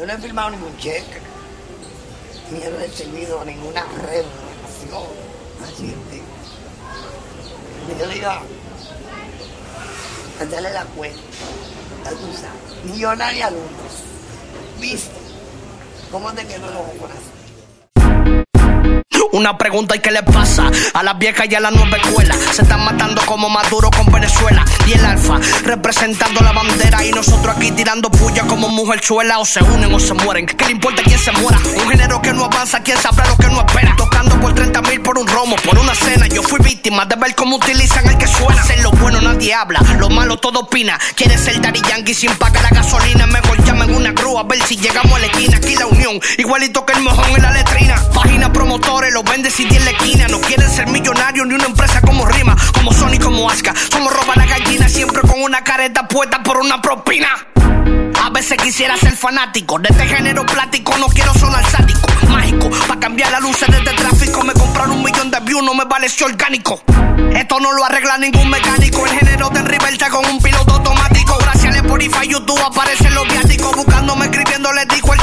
Yo no he firmado ningún cheque, ni he recibido ninguna remuneración. Así que, yo diga, hacerle la cuenta, tú sabes, millonaria luz, ¿viste? ¿Cómo te quedó ojos así? Una pregunta y qué le pasa a las viejas y a la nueva escuela. Se están matando como Maduro con Venezuela y el Alfa representando la bandera y nosotros aquí tirando puya como mujerzuela. O se unen o se mueren. ¿Qué le importa quién se muera? Un género que no avanza, quién sabrá lo que no espera. Tocando por 30 mil por un romo, por una cena. Yo fui víctima de ver cómo utilizan el que suena. Ser lo bueno nadie habla, lo malo todo opina. Quiere ser Daddy Yankee sin pagar la gasolina. Mejor llamen una grúa a ver si llegamos a la esquina. Aquí la unión, igualito que el mojón en la letrina. Página promotores, los vende si tiene la esquina. No quieren ser millonarios ni una empresa como Rima, como Sony, como Aska. Somos una careta puesta por una propina. A veces quisiera ser fanático de este género plático, no quiero sonar sádico, mágico. Pa' cambiar las luces de este tráfico, me compraron un millón de views, no me si orgánico. Esto no lo arregla ningún mecánico, el género de Rivelta con un piloto automático. Gracias a Spotify, YouTube aparecen los viáticos, buscándome, escribiéndole, dijo el